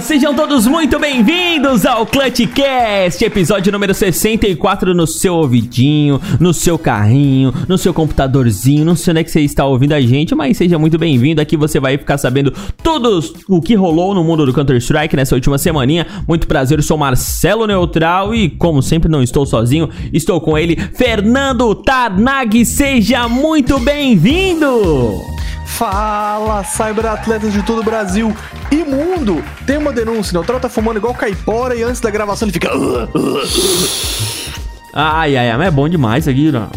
Sejam todos muito bem-vindos ao Clutchcast, episódio número 64 no seu ouvidinho, no seu carrinho, no seu computadorzinho. Não sei onde é que você está ouvindo a gente, mas seja muito bem-vindo. Aqui você vai ficar sabendo tudo o que rolou no mundo do Counter-Strike nessa última semaninha. Muito prazer, eu sou Marcelo Neutral e, como sempre, não estou sozinho, estou com ele, Fernando Tarnag. Seja muito bem-vindo! Fala, cyberatletas de todo o Brasil e mundo! Tem uma denúncia, Neutral tá fumando igual caipora e antes da gravação ele fica... Ai, ai, ai, mas é bom demais isso aqui, não.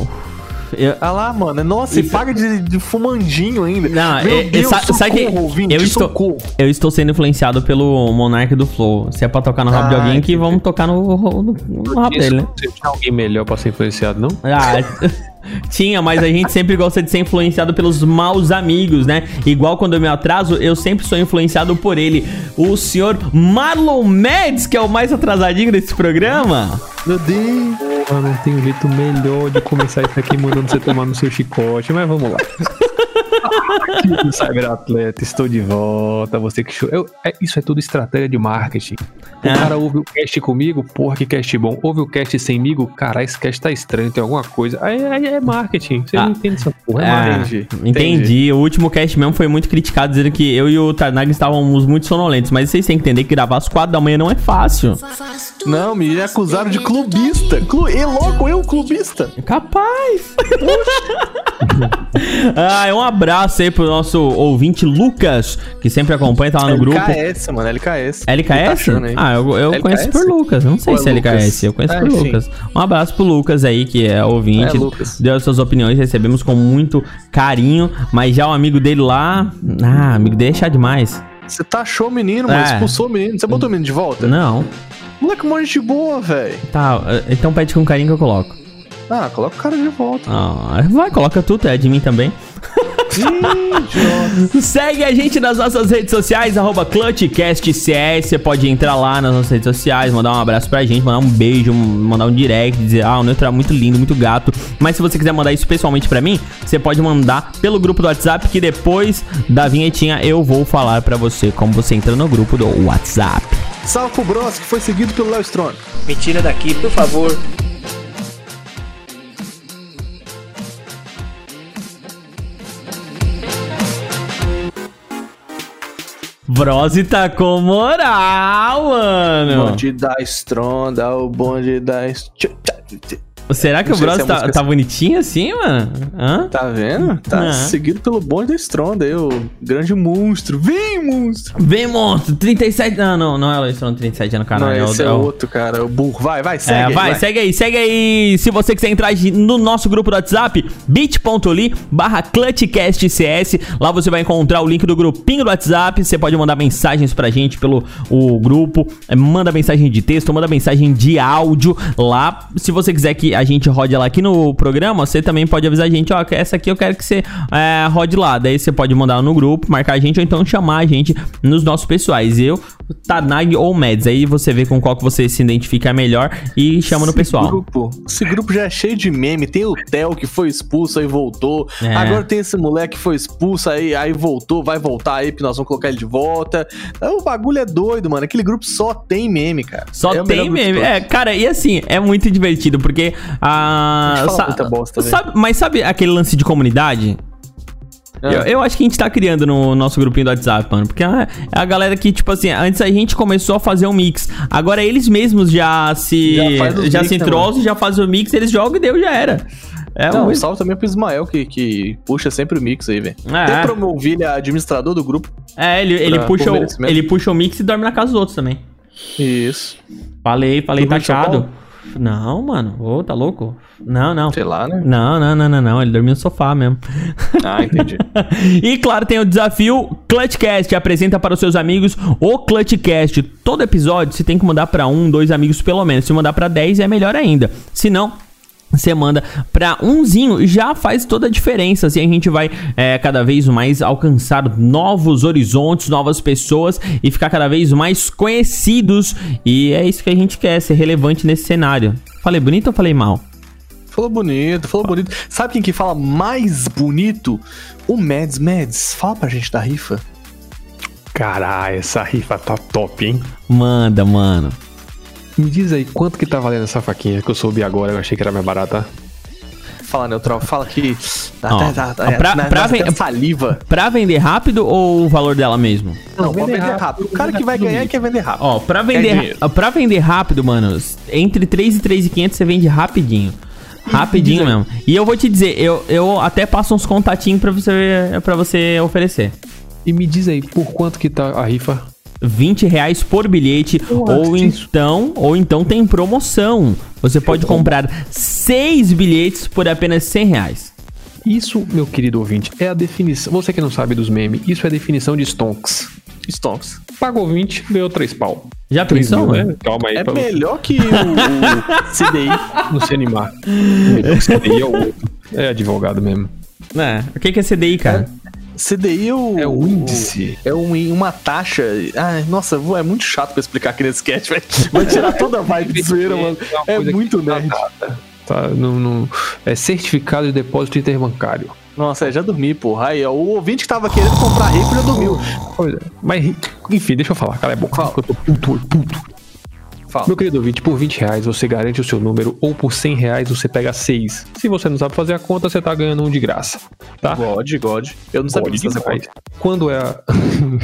Eu- Ah lá, mano, nossa, e Isso- paga de, de fumandinho ainda. Não, Meu é- é- Deus, sa- sabe que socorro, ouvinte, eu estou, socorro. eu estou sendo influenciado pelo Monark do Flow. Se é pra tocar no rabo de Ah, alguém, que entendi. vamos tocar no, no, no rabo dele, né? Você tinha alguém melhor pra ser influenciado, não? Ah, tinha, mas a gente sempre gosta de ser influenciado pelos maus amigos, né? Igual quando eu me atraso, eu sempre sou influenciado por ele. O senhor Marlon Mads, que é o mais atrasadinho desse programa. Meu Deus. Porra, não tem um jeito melhor de começar isso aqui mandando você tomar no seu chicote, mas vamos lá. Aqui, Cyberatleta, estou de volta. Você que show. Eu- é- isso é tudo estratégia de marketing. O É. cara ouve o cast comigo, porra, que cast bom. Ouve o cast semigo, cara, esse cast tá estranho, tem alguma coisa. Aí, aí é marketing. Você Ah. não entende essa porra, marketing. entendi, entendi. O último cast mesmo foi muito criticado, dizendo que eu e o Tarnag estávamos muito sonolentos. Mas vocês têm que entender que gravar às quatro da manhã não é fácil. Não, me acusaram de clubista. Clu... E logo eu, clubista. Capaz! ah, um abraço aí pro nosso ouvinte Lucas, que sempre acompanha, tá lá no grupo. LKS, mano, LKS. Tá LKS? aí. Ah, eu, eu LKS? conheço por Lucas. Não sei Ou se é Lucas? LKS, eu conheço É, por enfim. Lucas. Um abraço pro Lucas aí, que é ouvinte. É, Lucas. Deu as suas opiniões, recebemos com muito carinho. Mas já o amigo dele lá. Ah, amigo dele é chato demais. Você taxou o menino, mano, É. expulsou o menino. Você botou o menino de volta? Não. Moleque, mó gente boa, velho. Tá, então pede com carinho que eu coloco. Ah, coloca o cara de volta. Ah, vai, coloca tudo, é de mim também. Segue a gente nas nossas redes sociais, arroba ClutchCastCS. Você pode entrar lá nas nossas redes sociais, mandar um abraço pra gente, mandar um beijo, mandar um direct, dizer, ah, o Neutro é muito lindo, muito gato. Mas se você quiser mandar isso pessoalmente pra mim, você pode mandar pelo grupo do WhatsApp, que depois da vinhetinha eu vou falar pra você como você entra no grupo do WhatsApp. Salve pro Bros, que foi seguido pelo Léo Strong. Me tira daqui, por favor. Brose tá com moral, mano. Bonde da estronda, o bonde da... est- Será que o sei se tá, tá bonitinho assim, mano? Hã? Tá vendo? Tá seguido pelo bonde da estronda, aí, o grande monstro. Vem, monstro! Vem, monstro! 37. Não, não, não é o Lestrão 37 é no canal. Não, é o- esse é, é o- outro, cara, o burro. Vai, vai, segue É, aí, vai, segue aí, segue aí. Se você quiser entrar no nosso grupo do WhatsApp, bit.ly barra ClutchCastCS. Lá você vai encontrar o link do grupinho do WhatsApp. Você pode mandar mensagens pra gente pelo o grupo. É, Manda mensagem de texto, manda mensagem de áudio lá. Se você quiser que a gente rode ela aqui no programa, você também pode avisar a gente, ó, essa aqui eu quero que você é, rode lá. Daí você pode mandar no grupo, marcar a gente ou então chamar a gente nos nossos pessoais. Eu, Tanag ou Meds. Aí você vê com qual que você se identifica melhor e chama no Esse pessoal. Grupo, esse grupo já é cheio de meme. Tem o Theo que foi expulso aí voltou. É. Agora tem esse moleque que foi expulso aí, aí voltou, vai voltar aí, porque nós vamos colocar ele de volta. Então, o bagulho é doido, mano. Aquele grupo só tem meme, cara. Só É tem meme. É, cara, e assim, é muito divertido, porque a. A gente fala sa- bosta, sabe, mas sabe aquele lance de comunidade? Ah. Eu, eu acho que a gente tá criando no nosso grupinho do WhatsApp, mano. Porque é é a galera que, tipo assim, antes a gente começou a fazer um mix. Agora eles mesmos já se. Já Já, se né, entrosam, já fazem o mix, eles jogam e deu, já era. É Não, um salve também pro Ismael, que, que puxa sempre o mix aí, velho. É. Tem promovido ele a administrador do grupo. É, ele, ele, pra- puxa o, ele puxa o mix e dorme na casa dos outros também. Isso. Falei, falei viu Não, mano. Ô, tá louco? Não, não. Sei lá, né? Não, não, não, não, não. Ele dormiu no sofá mesmo. Ah, entendi. e claro, tem o desafio Clutchcast. Apresenta para os seus amigos o Clutchcast. Todo episódio você tem que mandar para um, dois amigos pelo menos. Se mandar para 10 é melhor ainda. Se não, você manda pra umzinho, já faz toda a diferença. Assim a gente vai é, cada vez mais alcançar novos horizontes, novas pessoas e ficar cada vez mais conhecidos. E é isso que a gente quer, ser relevante nesse cenário. Falei bonito ou falei mal? Falou bonito, falou bonito. Sabe quem que fala mais bonito? O Mads. Mads, fala pra gente da rifa. Caralho, essa rifa tá top, hein? Manda, mano. Me diz aí, quanto que tá valendo essa faquinha que eu soube agora, eu achei que era mais barata. Fala, Neutral, fala que. Ó, Tá, tá, ó, pra- na- pra ven- saliva. Pra vender rápido ou o valor dela mesmo? Não, vender vender rápido, rápido. O cara que vai ganhar quer vender rápido. Ó, pra vender, pra vender rápido, mano, entre 3 e 3,500 você vende rapidinho. Rapidinho mesmo. E eu vou te dizer, eu, eu até passo uns contatinhos pra você, pra você oferecer. E me diz aí, por quanto que tá a rifa? 20 reais por bilhete, ou isso. então, ou então tem promoção. Você pode comprar seis bilhetes por apenas 100 reais. Isso, meu querido ouvinte, é a definição. Você que não sabe dos memes, isso é a definição de stonks. Stonks. Pagou 20, ganhou 3 pau. Já 3 pensou, mil, mano? né? Calma aí, É pra melhor que o, o CDI. não se animar. Melhor que você aí é o outro. É advogado mesmo. É, o que que é CDI, cara? CDI é o. É o índice. É um- uma taxa. Ai, nossa, é muito chato pra explicar aqui nesse sketch, velho. Vai tirar toda a vibe de zoeira, mano. É coisa muito tá nerd. Tá, no, no- é certificado de depósito interbancário. Nossa, é, já dormi, porra. Aí, ó, o ouvinte que tava querendo comprar rico já dormiu. Mas, enfim, deixa eu falar, cala a boca. Fala. Eu tô puto, puto. Fala. Meu querido ouvinte, por 20 reais você garante o seu número, ou por 100 reais você pega 6. Se você não sabe fazer a conta, você tá ganhando um de graça. Tá? God, God. Eu não sabia fazer conta. Quando é a...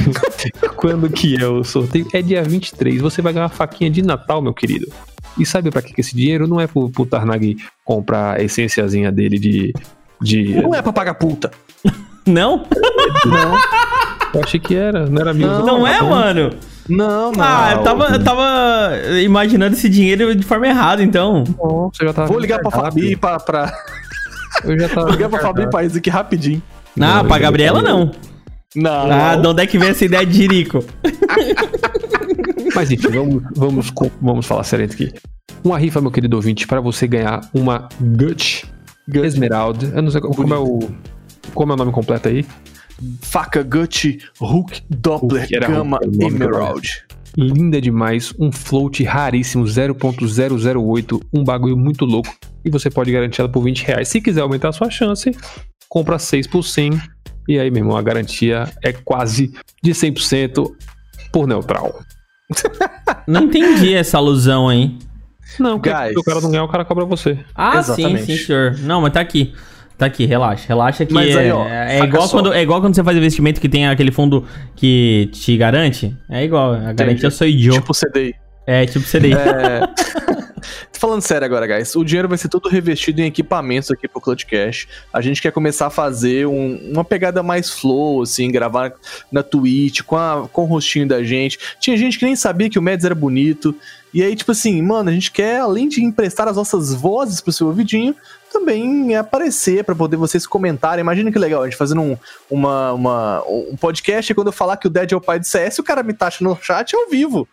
Quando que é o sorteio? É dia 23. Você vai ganhar uma faquinha de Natal, meu querido. E sabe pra que que esse dinheiro? Não é pro, pro Tarnag comprar a essenciazinha dele de... de... Não é pra pagar puta. Não? Eu achei que era, não era mesmo. Não, é, mano? Não, não. Ah, eu tava, eu tava imaginando esse dinheiro de forma errada, então. Não, você já tava Vou ligar pra Fabi pra. pra... Eu já tava Vou ligar pra Fabi pra isso aqui rapidinho. Ah, Não, pra Gabriela não. Não. Ah, de onde é que vem essa ideia de Jirico? Mas enfim, vamos, vamos, vamos falar sério aqui. Uma rifa, meu querido ouvinte, para você ganhar uma Gut Esmeralda. Eu não sei como é o. Como é o nome completo aí? Faca Gut Hook Doppler Hook Gama Hook, Emerald. Linda demais, um float raríssimo 0.008, um bagulho muito louco. E você pode garantir ela por 20 reais. Se quiser aumentar a sua chance, compra 6 por 100. E aí, meu irmão, a garantia é quase de 100% por neutral. Não entendi essa alusão aí. Não, porque Guys. se o cara não ganhar, o cara cobra você. Ah, Exatamente. sim, sim, senhor. Não, mas tá aqui. Tá aqui, relaxa. Relaxa que Mas é, aí, ó, é, saca igual só. quando, é igual quando você faz investimento que tem aquele fundo que te garante. É igual, a garantia sou eu. Tipo CDI. É, tipo CDI. É... Tô Falando sério agora, guys. O dinheiro vai ser todo revestido em equipamentos aqui pro Clutch Cash. A gente quer começar a fazer um- uma pegada mais flow, assim, gravar na Twitch, com, a- com o rostinho da gente. Tinha gente que nem sabia que o Mads era bonito. E aí, tipo assim, mano, a gente quer, além de emprestar as nossas vozes pro seu ouvidinho, também aparecer pra poder vocês comentarem. Imagina que legal, a gente fazendo um, uma, uma- um podcast e quando eu falar que o Dead é o pai de CS, o cara me taxa no chat ao vivo.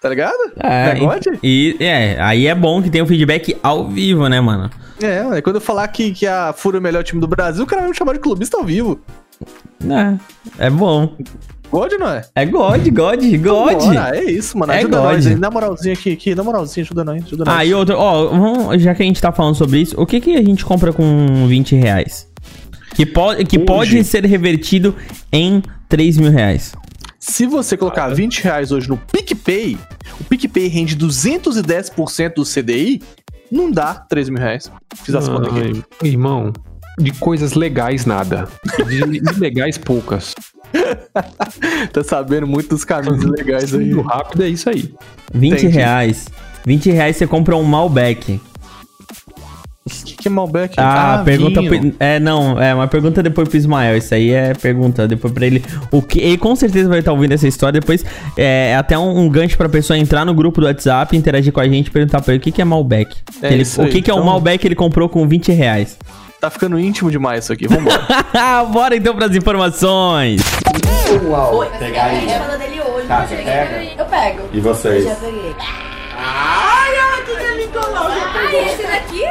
Tá ligado? É, Negócio? e, é, aí é bom que tem o feedback ao vivo, né, mano? É, é, quando eu falar que, que a Fúria é o melhor time do Brasil, o cara vai me chamar de clubista ao vivo. É, é bom. God, não é? É God, God, God. Bora, é isso, mano. É Ajuda God. nós aí. Na moralzinha aqui, aqui, na moralzinha, ajuda nós, ajuda nós. Ah, e outro, ó, vamos- já que a gente tá falando sobre isso, o que que a gente compra com 20 reais? Que, pode que Hoje. pode ser revertido em 3 mil reais. Se você colocar 20 reais hoje no PicPay, o PicPay rende 210% do CDI, não dá 3 mil reais. Fiz as contas aqui. Irmão, de coisas legais nada. De ilegais poucas. Tá sabendo muito dos caminhos legais aí. Rápido é isso aí. 20 Entendi. reais. 20 reais você compra um Malbec. O que, que é Malbec? Ah, pergunta vinho. pro, É, não, é uma pergunta depois pro Ismael. Isso aí é pergunta depois pra ele. O que, ele com certeza vai estar ouvindo essa história. Depois é, é até um, um gancho pra pessoa entrar no grupo do WhatsApp, interagir com a gente e perguntar pra ele o que, que é Malbec. É Ele- o aí, que, que é o então- Malbec que ele comprou com 20 reais. Tá ficando íntimo demais isso aqui. Vambora. Bora então pras informações. Oi, pegar aí. Eu dele hoje. Tá, eu você pega? Eu pego. E vocês? Eu já peguei. Ai, ela que me colou. Ai, esse daqui?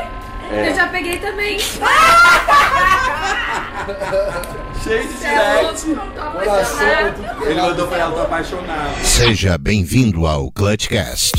Eu já peguei também. Cheio de é direct. Coração. Ele mandou pra ela, tô apaixonado. Seja bem-vindo ao Clutchcast.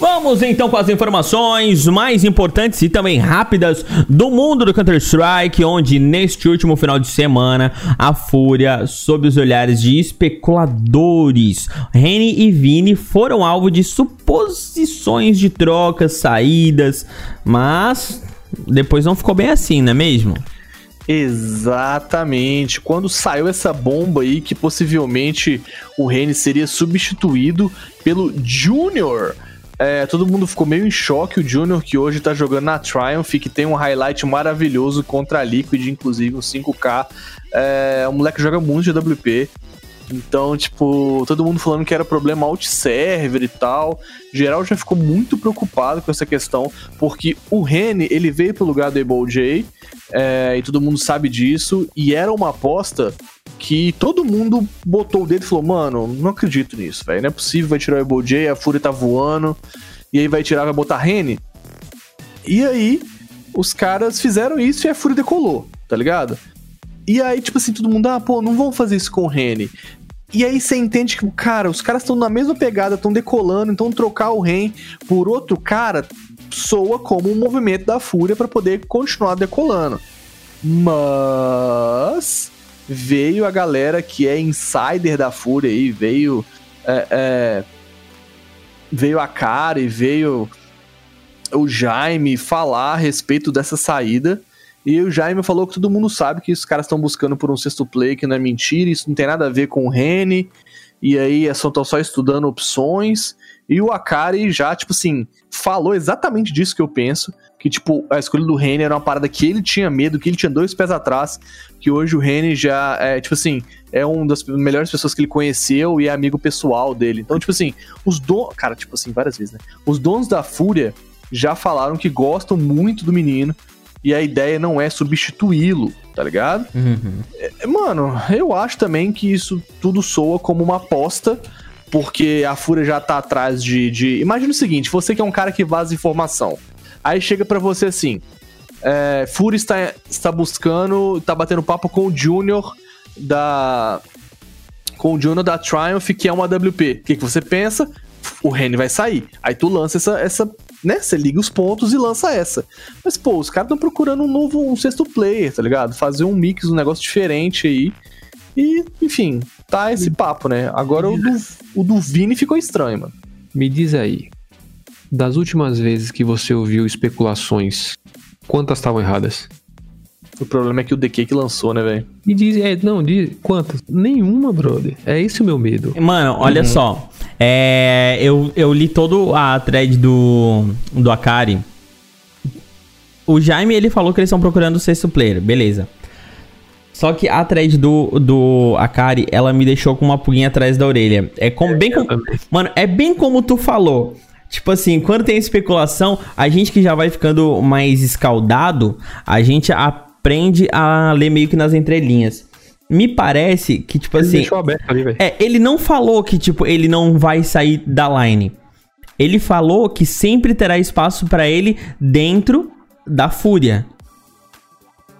Vamos então com as informações mais importantes e também rápidas do mundo do Counter-Strike, onde neste último final de semana a Fúria, sob os olhares de especuladores, Reni e Vini foram alvo de suposições de trocas, saídas, mas depois não ficou bem assim, não é mesmo? Exatamente. Quando saiu essa bomba aí que possivelmente o Rene seria substituído pelo Junior. É, todo mundo ficou meio em choque. O Junior, que hoje tá jogando na Triumph, que tem um highlight maravilhoso contra a Liquid, inclusive um 5K. É, o moleque joga muito de WP. Então, tipo, todo mundo falando que era problema alt-server e tal. Geral já ficou muito preocupado com essa questão, porque o Rene, ele veio pro lugar do Able J, é, e todo mundo sabe disso, e era uma aposta que todo mundo botou o dedo e falou, mano, não acredito nisso, velho, não é possível, vai tirar o Able J, a Fúria tá voando, e aí vai tirar, vai botar Rene. E aí, os caras fizeram isso e a Fúria decolou, tá ligado? E aí, tipo assim, todo mundo, ah, pô, não vão fazer isso com o Rene. E aí você entende que, cara, os caras estão na mesma pegada, estão decolando, então trocar o Ren por outro cara soa como um movimento da Fúria para poder continuar decolando. Mas veio a galera que é insider da Fúria aí, veio é, é, veio a cara e veio o Jaime falar a respeito dessa saída. E o Jaime falou que todo mundo sabe que os caras estão buscando por um sexto play, que não é mentira, isso não tem nada a ver com o Rene. E aí estão só estudando opções. E o Akari já, tipo assim, falou exatamente disso que eu penso. Que, tipo, a escolha do Rene era uma parada que ele tinha medo, que ele tinha dois pés atrás. Que hoje o Rene já é, tipo assim, é uma das melhores pessoas que ele conheceu e é amigo pessoal dele. Então, tipo assim, os donos. Cara, tipo assim, várias vezes, né? Os donos da Fúria já falaram que gostam muito do menino e a ideia não é substituí-lo, tá ligado? É, Mano, eu acho também que isso tudo soa como uma aposta, porque a Fúria já tá atrás de. de... Imagina o seguinte: você que é um cara que vaza informação. Aí chega pra você assim: é, Fúria está, está buscando, tá batendo papo com o Junior da. Com o Junior da Triumph, que é uma WP. O que, que você pensa? O Rene vai sair. Aí tu lança essa, essa né? Você liga os pontos e lança essa. Mas, pô, os caras estão procurando um novo, um sexto player, tá ligado? Fazer um mix, um negócio diferente aí. E, enfim, tá esse papo, né? Agora o do, o do Vini ficou estranho, mano. Me diz aí, das últimas vezes que você ouviu especulações, quantas estavam erradas? O problema é que o DQ que lançou, né, velho? Me diz, é, não, diz, quantas? Nenhuma, brother. É esse o meu medo. Mano, olha só. É, eu, eu li todo a thread do, do Akari. O Jaime, ele falou que eles estão procurando o sexto player, beleza. Só que a thread do, do Akari, ela me deixou com uma pulguinha atrás da orelha. É como, bem como, Mano, é bem como tu falou. Tipo assim, quando tem especulação, a gente que já vai ficando mais escaldado, a gente aprende a ler meio que nas entrelinhas. Me parece que, tipo Ele assim. deixou aberto ali, velho. É, ele não falou que, tipo, ele não vai sair da line. Ele falou que sempre terá espaço pra ele dentro da Fúria.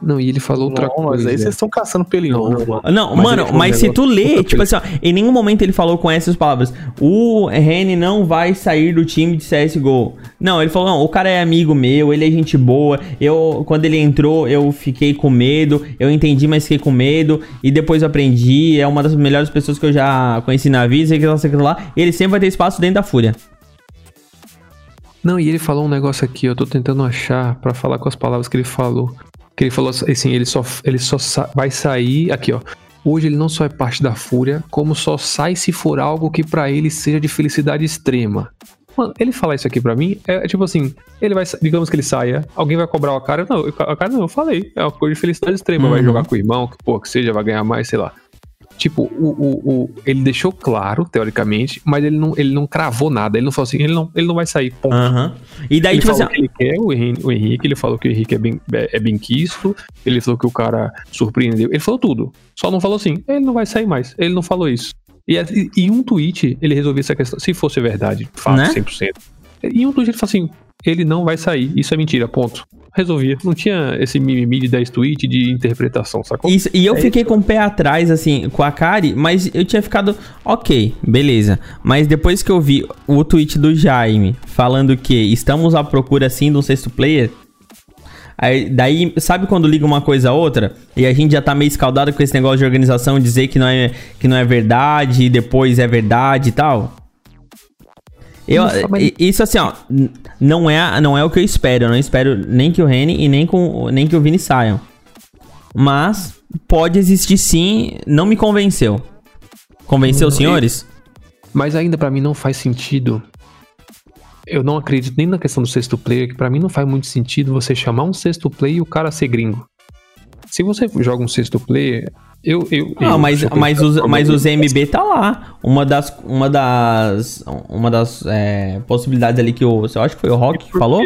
Não, e ele falou outra não, coisa. mas aí vocês estão caçando pelo em Não, ovo, não. Mas mano, mas um se tu lê, tipo assim, ó, em nenhum momento ele falou com essas palavras. O Rene não vai sair do time de CSGO. Não, ele falou, não, o cara é amigo meu, ele é gente boa. Eu, quando ele entrou, eu fiquei com medo. Eu entendi, mas fiquei com medo. E depois eu aprendi. É uma das melhores pessoas que eu já conheci na vida. Sei que lá, sei que lá. Ele sempre vai ter espaço dentro da Fúria. Não, e ele falou um negócio aqui, eu tô tentando achar pra falar com as palavras que ele falou. Que ele falou assim, ele só, ele só vai sair. Aqui, ó. Hoje ele não só é parte da fúria, como só sai se for algo que pra ele seja de felicidade extrema. Mano, ele falar isso aqui pra mim é tipo assim: ele vai, digamos que ele saia, alguém vai cobrar o cara. Não, o cara não, eu falei, é uma coisa de felicidade extrema. Vai Uhum. jogar com o irmão, que, pô, que seja, vai ganhar mais, sei lá. Tipo, o, o, o- ele deixou claro, teoricamente, mas ele não, ele não cravou nada. Ele não falou assim, ele não, ele não vai sair, ponto. Aham. E daí, Ele tipo assim, falou que ele quer o Henrique, o Henrique, ele falou que o Henrique é bem, é, é bem quisto, ele falou que o cara surpreendeu, ele falou tudo. Só não falou assim, ele não vai sair mais, ele não falou isso. E, e, e um tweet ele resolveu essa questão, se fosse verdade, fato, Né? 100%. Em um tweet ele falou assim, ele não vai sair. Isso é mentira, ponto. Resolvia. Não tinha esse mimimi de 10 tweets de interpretação, sacou? Isso, e eu É fiquei isso. com o pé atrás, assim, com a Kari, mas eu tinha ficado, ok, beleza. Mas depois que eu vi o tweet do Jaime falando que estamos à procura, sim, de um sexto player, aí, daí, sabe quando liga uma coisa a outra? E a gente já tá meio escaldado com esse negócio de organização, dizer que não é, que não é verdade, e depois é verdade e tal? Eu, Isso, mas- isso assim, ó, não é, não é o que eu espero. Eu não espero nem que o Reni e nem, com, nem que o Vini saiam. Mas pode existir sim, não me convenceu. Convenceu os Não, senhores? Mas ainda pra mim não faz sentido. Eu não acredito nem na questão do sexto player, que pra mim não faz muito sentido você chamar um sexto player e o cara ser gringo. Se você joga um sexto player, eu. eu, Não, eu mas, mas, os, mas os MB tá lá. Uma das. Uma das. Uma das é, possibilidades ali que o. Eu acho que foi o Rock que que falou.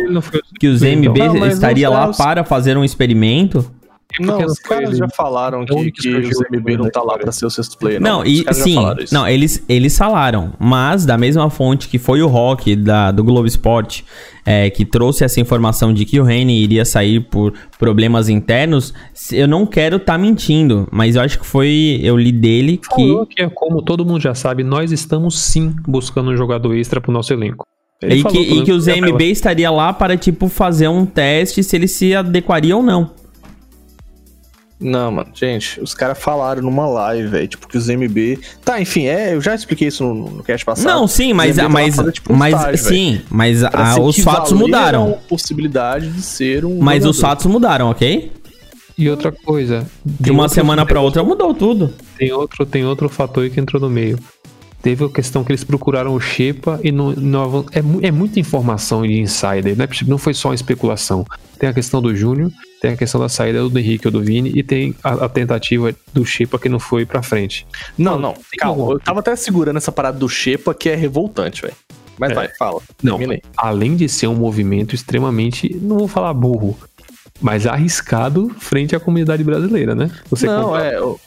Que os MB Não, estaria lá os- para fazer um experimento. Porque Não, não os caras ele. já falaram É o que, que que os surgiu MB não tá lá história. pra ser o sexto player. Não, Os e sim, não, eles, eles falaram, mas da mesma fonte que foi o Rock da, do Globo Esporte, é, que trouxe essa informação de que o Reni iria sair por problemas internos, eu não quero tá mentindo, mas eu acho que foi, eu li dele que... Falou que é como todo mundo já sabe, nós estamos sim buscando um jogador extra pro nosso elenco. Ele E que, e que os menos, MB estaria lá para, tipo, fazer um teste se ele se adequaria ou não. Não, mano, gente, os caras falaram numa live, velho, tipo, que os MB. Tá, enfim, é, eu já expliquei isso no, no cast passado. Não, sim, Os mas, mas, fazendo, tipo, um mas sim, mas a- os fatos mudaram. a possibilidade de ser um. Mas os jogador. fatos mudaram, ok? E outra coisa. De uma semana pra outra mudou tudo. Tem outro, tem outro fator aí que entrou no meio. Teve a questão que eles procuraram o Shepa e não, não é, é muita informação de insider, né? Não foi só uma especulação. Tem a questão do Júnior, tem a questão da saída do Henrique ou do Vini e tem a, a tentativa do Shepa que não foi pra frente. Não, não, Tem calma. Eu tava até segurando essa parada do Shepa que é revoltante, velho. Mas É. vai, fala. Não, além de ser um movimento extremamente, não vou falar burro, mas arriscado frente à comunidade brasileira, né? Você não, comprar- é. eu-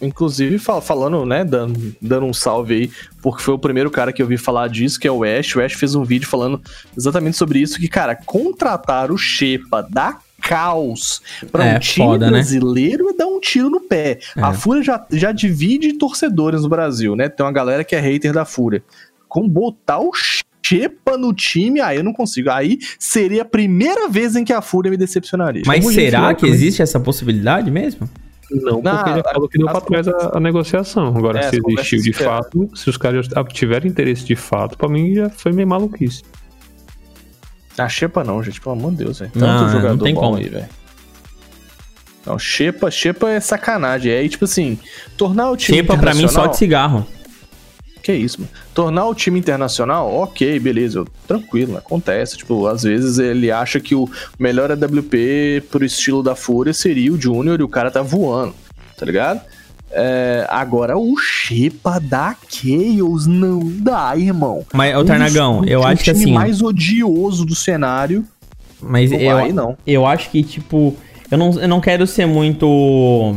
Inclusive, fal- falando, né, dando, dando um salve aí, porque foi o primeiro cara que eu vi falar disso, que é o Ash. O Ash fez um vídeo falando exatamente sobre isso, que, cara, contratar o Shepa da caos pra É, um time foda, né? brasileiro é dar um tiro no pé. É. A Fúria já, já divide torcedores no Brasil, né? Tem uma galera que é hater da Fúria. Com botar o Shepa no time, aí eu não consigo. Aí seria a primeira vez em que a Fúria me decepcionaria. Mas Como será que também. existe essa possibilidade mesmo? Não, Não, porque ele a- falou que deu pra trás a, a negociação. Agora, É, se existiu de fato, se os caras já tiverem interesse de fato, pra mim já foi meio maluquice. A Xepa não, gente, pelo amor de Deus, velho. Não, Tanto não jogador tem bom como. aí, velho. Não, Xepa, Xepa é sacanagem. É tipo assim, tornar o time Xepa pra mim só internacional- de cigarro. Que isso, mano. Tornar o time internacional, ok, beleza, eu- tranquilo, acontece. Tipo, às vezes ele acha que o melhor AWP pro estilo da Fúria seria o Júnior e o cara tá voando, tá ligado? É, agora o Xepa da Chaos não dá, irmão. Mas, ô Um Tarnagão, eu o acho que assim. mais odioso do cenário. Mas Não eu, vai, não. eu acho que, tipo, eu não, eu não quero ser muito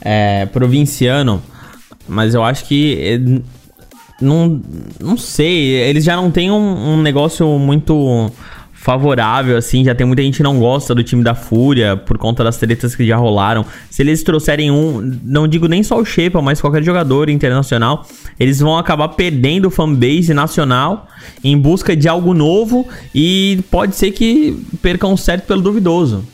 é, provinciano, mas eu acho que. é, não, não sei, eles já não têm um, um negócio muito favorável, assim, já tem muita gente que não gosta do time da Fúria por conta das tretas que já rolaram. Se eles trouxerem um, não digo nem só o Shepa, mas qualquer jogador internacional, eles vão acabar perdendo o fanbase nacional em busca de algo novo e pode ser que percam certo pelo duvidoso.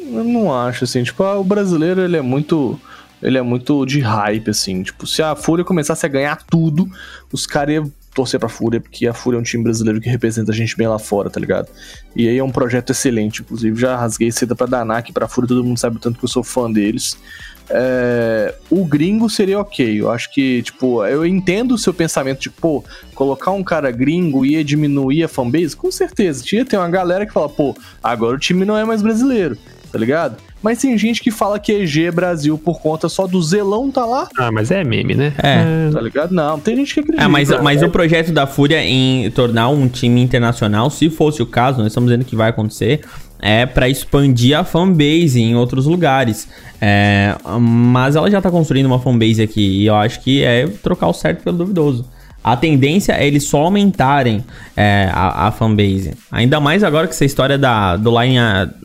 Eu não acho, assim, tipo, ah, o brasileiro, ele é muito... Ele é muito de hype, assim. Tipo, se a Fúria começasse a ganhar tudo, os caras iam torcer pra Fúria, porque a Fúria é um time brasileiro que representa a gente bem lá fora, tá ligado? E aí é um projeto excelente, inclusive. Já rasguei seda pra danar aqui pra Fúria, todo mundo sabe o tanto que eu sou fã deles. É, o gringo seria ok. Eu acho que, tipo, eu entendo o seu pensamento de, pô, colocar um cara gringo ia diminuir a fanbase? Com certeza. Tinha ter uma galera que fala, pô, agora o time não é mais brasileiro, tá ligado? Mas tem gente que fala que EG é Brasil por conta só do Zelão tá lá, Ah, mas é meme, né? É. tá ligado? Não, tem gente que acredita. É, mas, mas É, o projeto da Fúria em tornar um time internacional, se fosse o caso, nós estamos dizendo que vai acontecer, é pra expandir a fanbase em outros lugares. É, mas ela já tá construindo uma fanbase aqui e eu acho que é trocar o certo pelo duvidoso. A tendência é eles só aumentarem é, a, a fanbase. Ainda mais agora que essa história da, do line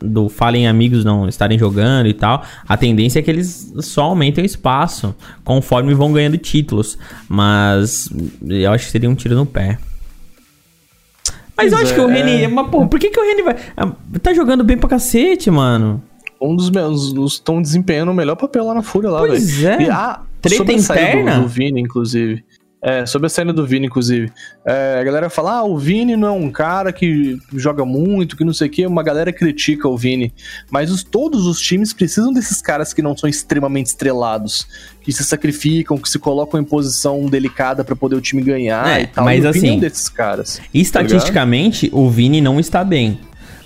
do Falem Amigos não estarem jogando e tal. A tendência é que eles só aumentem o espaço conforme vão ganhando títulos. Mas eu acho que seria um tiro no pé. Mas eu acho que o Reni. Mas, pô, por que, que o Reni vai. ah, Tá jogando bem pra cacete, mano. Um dos meus. Estão desempenhando o melhor papel lá na Fúria lá, velho. Pois é. E, ah, Treta a saída interna? Do, do Vini, inclusive. É, sobre a saída do Vini, inclusive. É, a galera fala, ah, o Vini não é um cara que joga muito, que não sei o quê. Uma galera critica o Vini. Mas os- todos os times precisam desses caras que não são extremamente estrelados. Que se sacrificam, que se colocam em posição delicada pra poder o time ganhar É, e tal. mas E o Vini é um assim, desses caras. Estatisticamente, o Vini não está bem.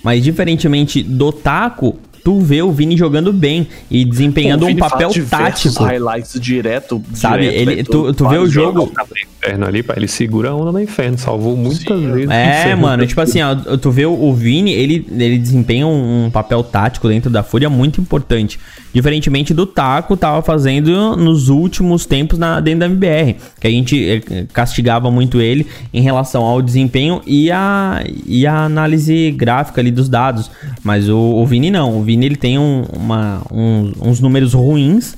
Mas diferentemente do Taco, tu vê o Vini jogando bem e desempenhando um faz papel tático. highlights direto. Sabe, direto, ele- velho, tu- tu vê o jogo-. Inferno ali, pá, ele segura a onda no inferno, salvou muitas vezes. o É, mano, tipo assim, ó, tu vê o, o Vini, ele, ele desempenha um, um papel tático dentro da Fúria muito importante. Diferentemente do Taco tava fazendo nos últimos tempos na, dentro da MBR. Que a gente eh, castigava muito ele em relação ao desempenho e a, e a análise gráfica ali dos dados. Mas o, o Vini não. O Vini ele tem um- uma, uns, uns números ruins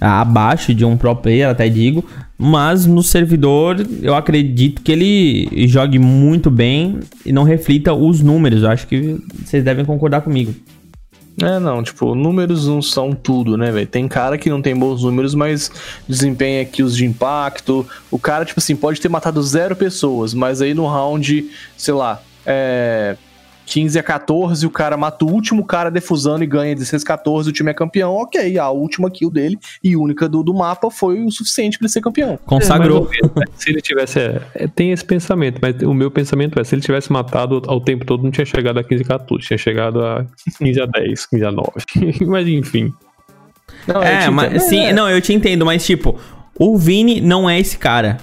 abaixo de um pro player, até digo, mas no servidor eu acredito que ele jogue muito bem e não reflita os números. Eu acho que vocês devem concordar comigo. É, não, tipo, números não são tudo, né, velho? Tem cara que não tem bons números, mas desempenha kills de impacto. O cara, tipo assim, pode ter matado zero pessoas, mas aí no round, sei lá, é. 15 a 14, o cara mata o último cara defusando e ganha 16 a 14, o time é campeão, ok. A última kill dele e única do, do mapa foi o suficiente pra ele ser campeão. Consagrou. É, se ele tivesse. é, é, tem esse pensamento, mas o meu pensamento é: se ele tivesse matado ao tempo todo, não tinha chegado a 15 a 14, tinha chegado a 15 a 10, 15 a 9. mas enfim. Não, é, mas sim, É, não, eu te entendo, mas tipo, o Vini não é esse cara.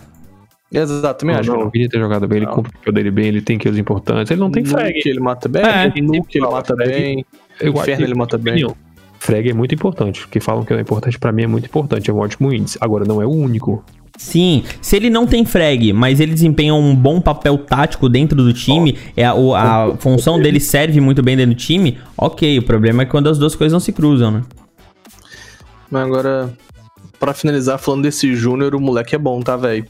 Exato, também Não, acho. não, o Vini ter jogado bem, ele Não. cumpre o papel dele bem, ele tem kills importantes, ele não tem frag. Nuke ele mata bem, É, Nuke ele mata frag. bem, Inferno que- ele mata bem. Frag é muito importante. O que falam que não é importante, pra mim é muito importante. É um ótimo índice. Agora, não é o único. Sim, se ele não tem frag, mas ele desempenha um bom papel tático dentro do time, é a, o- a função dele serve muito bem dentro do time, ok. O problema é quando as duas coisas não se cruzam, né? Mas agora, pra finalizar, falando desse Júnior, o moleque é bom, tá, velho?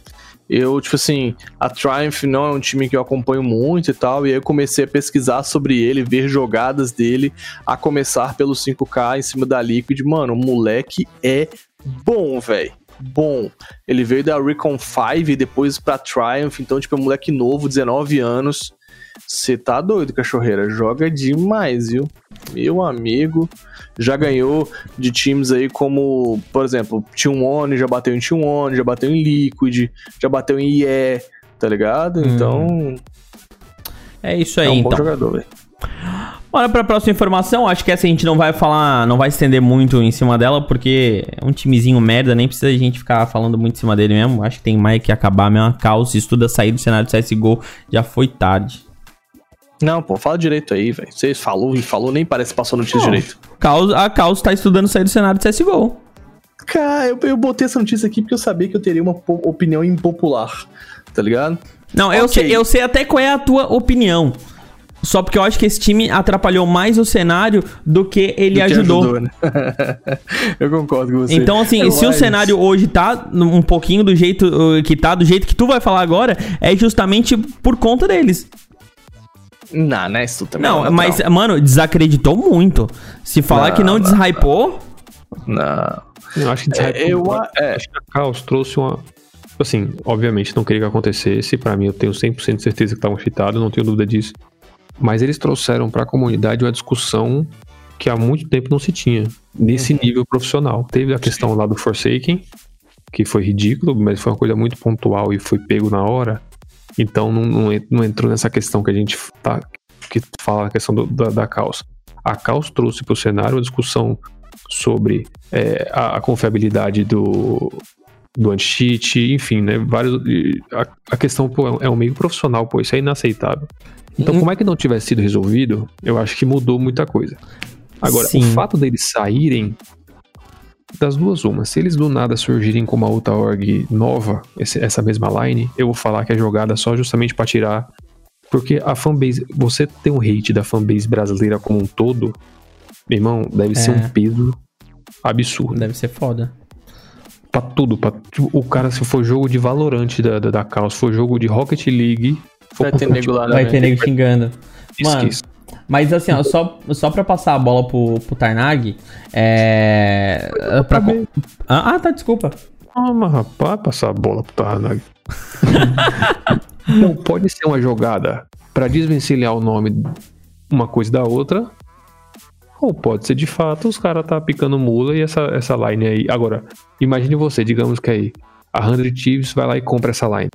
Eu, tipo assim, a Triumph não é um time que eu acompanho muito e tal, e aí eu comecei a pesquisar sobre ele, ver jogadas dele, a começar pelo 5K em cima da Liquid. Mano, o moleque é bom, velho. Bom. Ele veio da Recon 5 e depois pra Triumph, então, tipo, é um moleque novo, 19 anos. Você tá doido, cachorreira. Joga demais, viu? Meu amigo. Já ganhou de times aí como, por exemplo, T1 já bateu em T1, já bateu em Liquid, já bateu em IE, tá ligado? Então, É isso é aí, um bom então. jogador, velho. Bora pra próxima informação. Acho que essa a gente não vai falar, não vai estender muito em cima dela, porque é um timezinho merda, nem precisa a gente ficar falando muito em cima dele mesmo. Acho que tem mais que acabar mesmo. A caos, se estuda sair do cenário do CSGO, já foi tarde. Não, pô, fala direito aí, velho. Você falou e falou, nem parece que passou notícia direito. Caos, a Caos tá estudando sair do cenário do CSGO. Cara, eu, eu botei essa notícia aqui porque eu sabia que eu teria uma opinião impopular, tá ligado? Não, eu, Ok. sei, eu sei até qual é a tua opinião. Só porque eu acho que esse time atrapalhou mais o cenário do que ele Do que ajudou. né? eu concordo com você. Então, assim, Eu se o cenário hoje tá um pouquinho do jeito uh, que tá, do jeito que tu vai falar agora, é justamente por conta deles. Não, né? Isso também Não, é mas, mano, desacreditou muito. Se falar Não, que não, não, deshypou, Não. Eu acho que, É, eu a- é. acho que a Caos trouxe uma. Assim, obviamente não queria que acontecesse. Pra mim, eu tenho 100% de certeza que estavam cheatados, não tenho dúvida disso. Mas eles trouxeram pra comunidade uma discussão que há muito tempo não se tinha, nesse Uhum. nível profissional. Teve a questão lá do Forsaken, que foi ridículo, mas foi uma coisa muito pontual e foi pego na hora. Então não, não, en- não entrou nessa questão que a gente tá, que fala a questão do- da, da Caos. A Caos trouxe para o cenário uma discussão sobre é, a, a confiabilidade do, do anti-cheat, enfim, né? Vários, a, a questão pô, é um meio profissional, pô, isso é inaceitável. Então, Hum. como é que não tivesse sido resolvido, eu acho que mudou muita coisa. Agora, Sim. o fato deles saírem das duas uma. Se eles do nada surgirem com uma outra org nova, esse- essa mesma line, eu vou falar que é jogada só justamente pra tirar. Porque a fanbase, você tem um hate da fanbase brasileira como um todo, meu irmão, deve ser É. um peso absurdo. Deve ser foda. Pra tudo, pra, o cara, se for jogo de Valorant da, da, da Caos, se for jogo de Rocket League, Vai ter nego lá, né? Vai ter nego xingando. Mano. Mas assim, ó, só, só pra passar a bola pro, pro Tarnag, é. Pra, ah, ah, tá, desculpa. Ah, mas rapaz, passar a bola pro Tarnag. Não, pode ser uma jogada pra desvencilhar o nome uma coisa da outra. Ou pode ser de fato os caras tá picando mula e essa, essa line aí. Agora, imagine você, digamos que aí a 100 Thieves vai lá e compra essa line.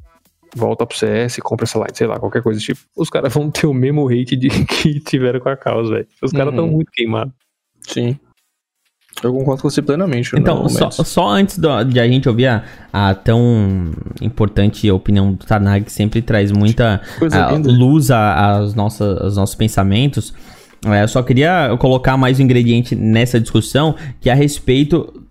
Volta pro CS, compra essa line, sei lá, qualquer coisa do tipo. Os caras vão ter o mesmo hate de que tiveram com a causa, velho. Os caras tão Uhum. muito queimados. Sim. Eu concordo com você plenamente. Então, só, só antes do- de a gente ouvir a, a tão importante opinião do Tarnag, que sempre traz muita luz a- às nossas, aos nossos pensamentos, eu só queria colocar mais um ingrediente nessa discussão, que é a respeito.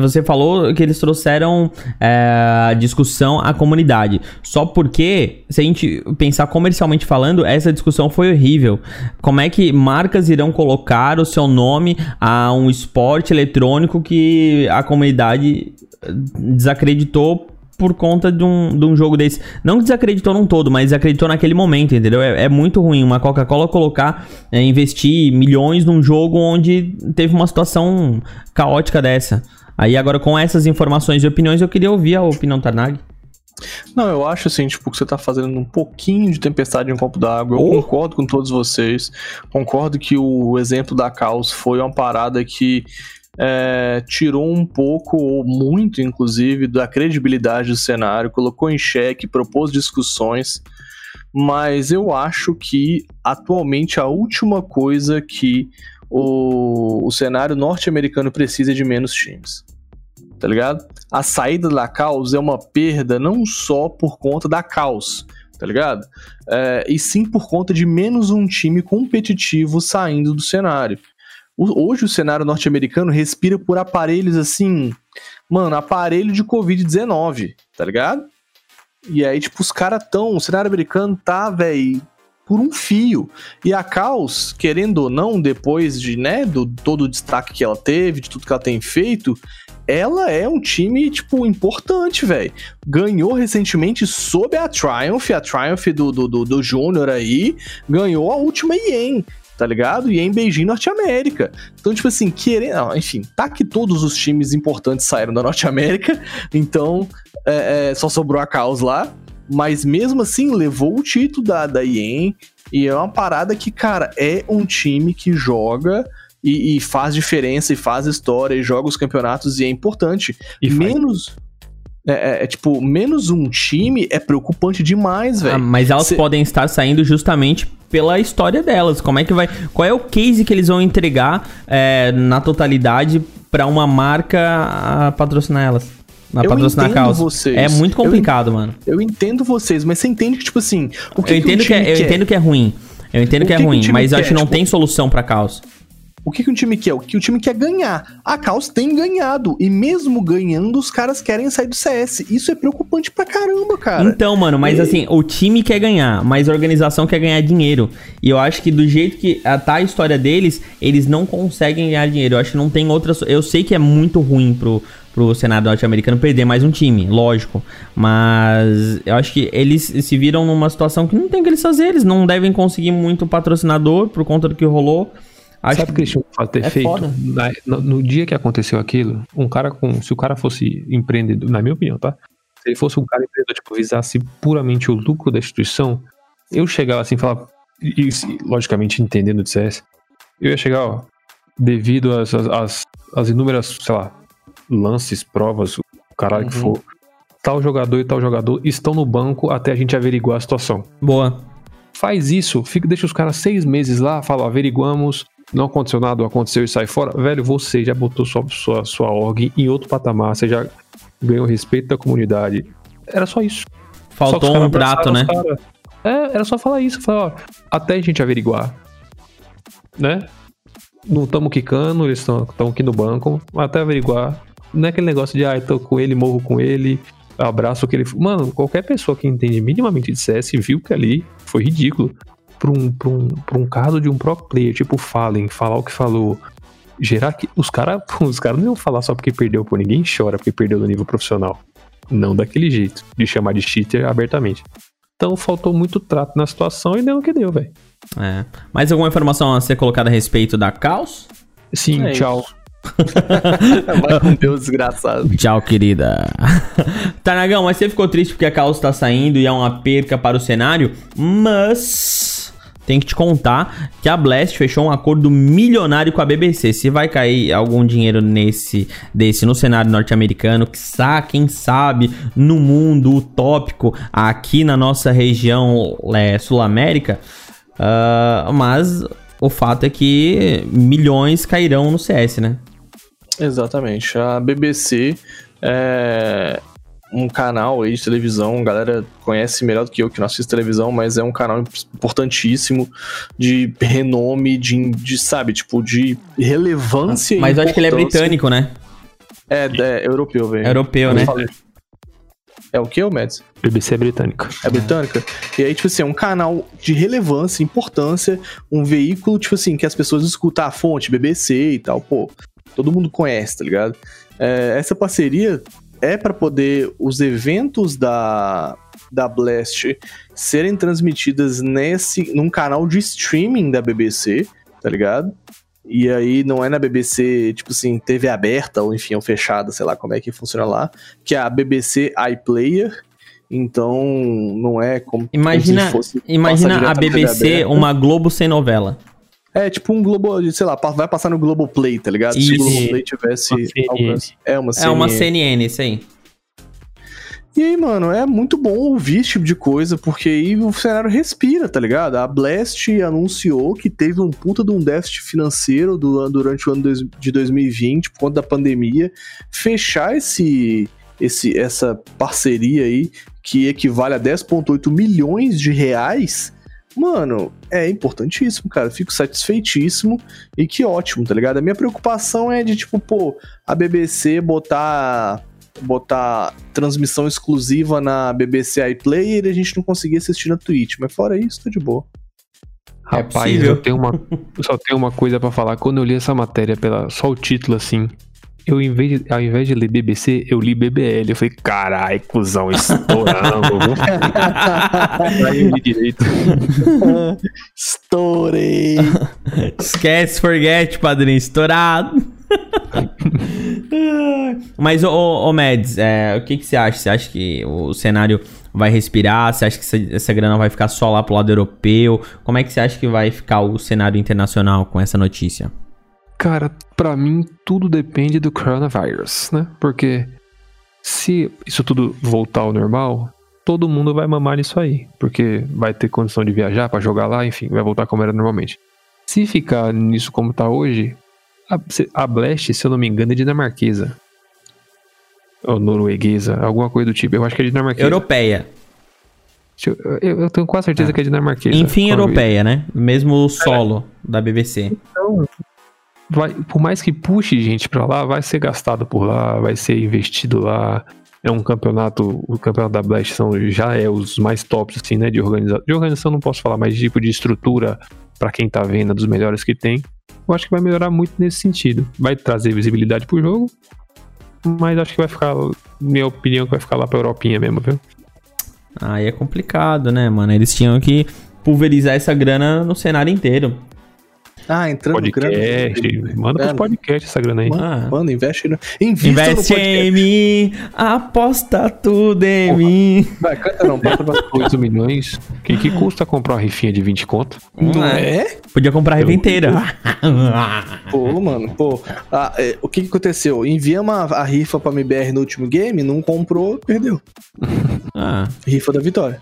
Você falou que eles trouxeram é, discussão à comunidade. Só porque, se a gente pensar comercialmente falando, essa discussão foi horrível. Como é que marcas irão colocar o seu nome a um esporte eletrônico que a comunidade desacreditou por conta de um, de um jogo desse. Não desacreditou num todo, mas desacreditou naquele momento, entendeu? É, é muito ruim uma Coca-Cola colocar, é, investir milhões num jogo onde teve uma situação caótica dessa. Aí agora com essas informações e opiniões eu queria ouvir a opinião Tarnag. Não, eu acho assim, tipo, que você tá fazendo um pouquinho de tempestade em um copo d'água. Eu Oh. concordo com todos vocês. Concordo que o exemplo da Caos foi uma parada que é, tirou um pouco, ou muito, inclusive, da credibilidade do cenário, colocou em xeque, propôs discussões. Mas eu acho que atualmente a última coisa que o, o cenário norte-americano precisa é de menos times. Tá ligado? A saída da Caos é uma perda não só por conta da Caos, tá ligado? É, e sim por conta de menos um time competitivo saindo do cenário. Hoje o cenário norte-americano respira por aparelhos assim, mano, aparelho de Covid-19, tá ligado? E aí, tipo, os caras tão. O cenário americano tá, velho, por um fio. E a Caos, querendo ou não, depois de, né, do todo o destaque que ela teve, de tudo que ela tem feito, ela é um time, tipo, importante, velho. Ganhou recentemente sob a Triumph, a Triumph do, do, do, do Júnior aí, ganhou a última IEM, tá ligado? IEM Beijing Norte América. Então, tipo assim, querendo. Enfim, tá que todos os times importantes saíram da Norte América, então é, é, só sobrou a Caos lá. Mas mesmo assim, levou o título da, da IEM. E é uma parada que, cara, é um time que joga e, e faz diferença, e faz história, e joga os campeonatos, e é importante. E menos. É, é- é, tipo, menos um time é preocupante demais, velho. Ah, mas elas Cê- podem estar saindo justamente pela história delas. Como é que vai. Qual é o case que eles vão entregar é, na totalidade pra uma marca patrocinar elas? Na Eu patrocinar a entendo causa. vocês. É muito Eu complicado, mano. Eu entendo vocês, mas você entende que, tipo assim, o que, eu entendo que, que, é, eu entendo que é ruim. Eu entendo O que é ruim, mas eu quer? acho que não Tipo- tem solução pra caos. O que, que um time quer? O que o time quer ganhar. A Caos tem ganhado. E mesmo ganhando, os caras querem sair do CS. Isso é preocupante pra caramba, cara. Então, mano, mas E- assim, o time quer ganhar, mas a organização quer ganhar dinheiro. E eu acho que do jeito que tá a história deles, eles não conseguem ganhar dinheiro. Eu acho que não tem outra. Eu sei que é muito ruim pro, pro Senado norte-americano perder mais um time, lógico. Mas eu acho que eles se viram numa situação que não tem o que eles fazer. Eles não devem conseguir muito patrocinador por conta do que rolou. Acho Sabe o que tinham que ter é feito? Na- no, no dia que aconteceu aquilo, um cara com. Se o cara fosse empreendedor, na minha opinião, tá? Se ele fosse um cara empreendedor, tipo, visasse puramente o lucro da instituição, eu chegava assim e falava. E, logicamente entendendo de CS, eu ia chegar, ó, devido às, às, às- inúmeras, sei lá, lances, provas, o caralho que Uhum. for. Tal jogador e tal jogador estão no banco até a gente averiguar a situação Boa. faz isso, fica, deixa os caras seis meses lá, fala, averiguamos, não aconteceu nada, aconteceu e sai fora. Velho, você já botou sua, sua, sua org em outro patamar, você já ganhou respeito da comunidade. Era só isso. Só Faltou caras um prato, né? É, era só falar isso, falar, ó, até a gente averiguar, né? Não estamos quicando, eles estão aqui no banco, até averiguar, Não é aquele negócio de, ah, tô com ele, morro com ele, abraço que ele. Mano, qualquer pessoa que entende minimamente de CS viu que ali foi ridículo. Pra um, pra um, pra um caso de um pro player, tipo Fallen, falar o que falou, gerar que. Os caras os cara não iam falar só porque perdeu, pô. Ninguém chora porque perdeu no nível profissional. Não daquele jeito, de chamar de cheater abertamente. Então faltou muito trato na situação e deu o que deu, velho. É. Mais alguma informação a ser colocada a respeito da Caos? Sim, É tchau. Vai com Deus desgraçado. Tchau, querida. Tarnagão, mas você ficou triste porque a Caos tá saindo e é uma perca para o cenário, mas tem que te contar que a Blast fechou um acordo milionário com a BBC. Se vai cair algum dinheiro nesse desse no cenário norte-americano, que sa- quem sabe no mundo utópico aqui na nossa região é, sul-américa, ah, mas o fato é que milhões cairão no CS, né? Exatamente. A BBC é um canal aí de televisão, a galera conhece melhor do que eu que não assisto televisão, mas é um canal importantíssimo de renome, de, de sabe, tipo, de relevância Mas eu acho que ele é britânico, né? É, é europeu, velho. É europeu, Eu né? falei. É o que, o Mads? BBC é britânica. É britânica? E aí, tipo assim, é um canal de relevância, importância, um veículo, tipo assim, que as pessoas escutam a fonte, BBC e tal, pô, todo mundo conhece, tá ligado? É, essa parceria é pra poder os eventos da, da Blast serem transmitidas nesse, num canal de streaming da BBC, tá ligado? E aí não é na BBC, tipo assim, TV aberta ou enfim, ou fechada, sei lá como é que funciona lá, que é a BBC iPlayer. Então, não é como, Imagina, como se fosse imagina a BBC, uma Globo sem novela. É tipo um Globo, sei lá, vai passar no Globoplay, tá ligado? Se Isso. o Globoplay tivesse Uma CNN. alcance. É uma É uma CNN. CNN, isso aí. E aí, mano, é muito bom ouvir esse tipo de coisa, porque aí o cenário respira, tá ligado? A Blast anunciou que teve um puta de um déficit financeiro do- durante o ano de 2020, por conta da pandemia. Fechar esse, esse, essa parceria aí, que equivale a 10,8 milhões de reais, mano, é importantíssimo, cara. Fico satisfeitíssimo e que ótimo, tá ligado? A minha preocupação é de, tipo, pô, a BBC botar botar transmissão exclusiva na BBC iPlayer e a gente não conseguir assistir na Twitch. Mas fora isso, tá de boa. Rapaz, possível. eu tenho uma, eu só tenho uma coisa pra falar. Quando eu li essa matéria, pela, só o título assim, eu, em vez de- ao invés de ler BBC, eu li BBL. Eu falei, carai, cuzão, estourando. viu?" Aí eu li direito. Estourei! Esquece, forget, padrinho, estourado. Mas, ô, ô, ô Mads, é, o que, que você acha? Você acha que o cenário vai respirar? Você acha que essa, essa grana vai ficar só lá pro lado europeu? Como é que você acha que vai ficar o cenário internacional com essa notícia? Cara, pra mim tudo depende do coronavírus, né? Porque se isso tudo voltar ao normal, todo mundo vai mamar nisso aí, porque vai ter condição de viajar pra jogar lá, enfim, vai voltar como era normalmente. Se ficar nisso como tá hoje, a, a Blast, se eu não me engano, é dinamarquesa. Ou norueguesa, alguma coisa do tipo. Eu acho que é dinamarquesa. Europeia. Eu, eu- eu tenho quase certeza que é dinamarquesa. Enfim, europeia, né? Mesmo o solo da BBC. Vai, por mais que puxe gente pra lá, vai ser gastado por lá, vai ser investido lá. É um campeonato, o campeonato da Blast são, já é os mais tops, assim, né? De organização. De organização não posso falar, mas de tipo de estrutura pra quem tá vendo, dos melhores que tem. Eu acho que vai melhorar muito nesse sentido. Vai trazer visibilidade pro jogo, mas acho que vai ficar, minha opinião, que vai ficar lá pra Europinha mesmo, viu? Aí é complicado, né, mano? Eles tinham que pulverizar essa grana no cenário inteiro. Ah, entrando Podcast, manda pros É, podcasts essa grana aí. Mano, Ah. mano, investe no. Invista Investe em mim, aposta tudo em mim. Vai, canta não, bota pra... 8 milhões. O que, que custa comprar uma rifinha de 20 conto? Não é? Podia comprar a Eu- inteira. Pô, mano, pô. Ah, é, o que que aconteceu? Enviamos a, a rifa pra MBR no último game, não comprou, perdeu. ah, Rifa da vitória.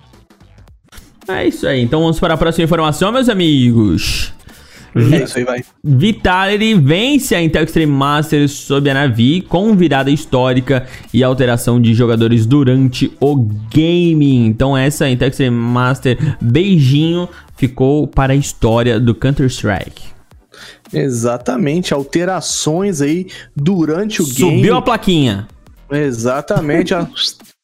é isso aí. Então vamos para a próxima informação, meus amigos. É isso aí, vai. Vitality vence a Intel Extreme Masters sob a Navi com virada histórica e alteração de jogadores durante o gaming. Então essa Intel Extreme Master beijinho ficou para a história do Counter-Strike. Exatamente, alterações aí durante o Subiu game. a plaquinha. Exatamente. a-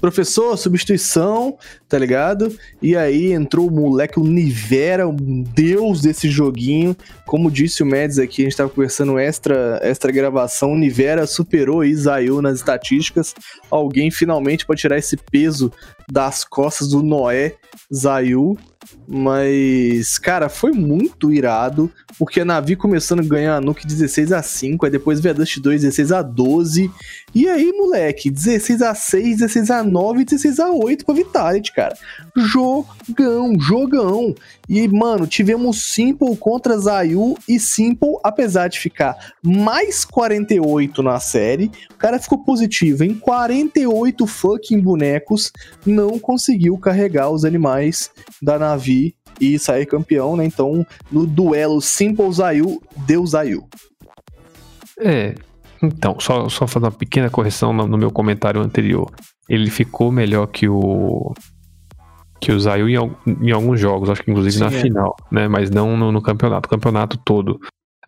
Professor, substituição, tá ligado? E aí entrou o moleque, o Nivera, o deus desse joguinho. Como disse o Mads aqui, a gente tava conversando extra, extra gravação. O Nivera superou Isayu nas estatísticas. Alguém finalmente pode tirar esse peso das costas do Noé Zayu. Mas, cara, foi muito irado, porque a Navi começando a ganhar a Nuke 16 a 5, aí depois veio a Dust 2 16 a 12. E aí, moleque, 16 a 6, 16 a 9, 16 a 8 pra Vitality, cara. Jogão, jogão. E, mano, tivemos Simple contra Zayu e Simple, apesar de ficar mais 48 na série, o cara ficou positivo em 48 fucking bonecos, não conseguiu carregar os animais da Navi e sair campeão, né? Então, no duelo Simple Zayu, deu Zayu. É. Então, só, só fazer uma pequena correção no, no meu comentário anterior. Ele ficou melhor que o. Que o Zayu em, em alguns jogos, acho que inclusive Sim, na é. final, né? Mas não no, no campeonato. O campeonato todo.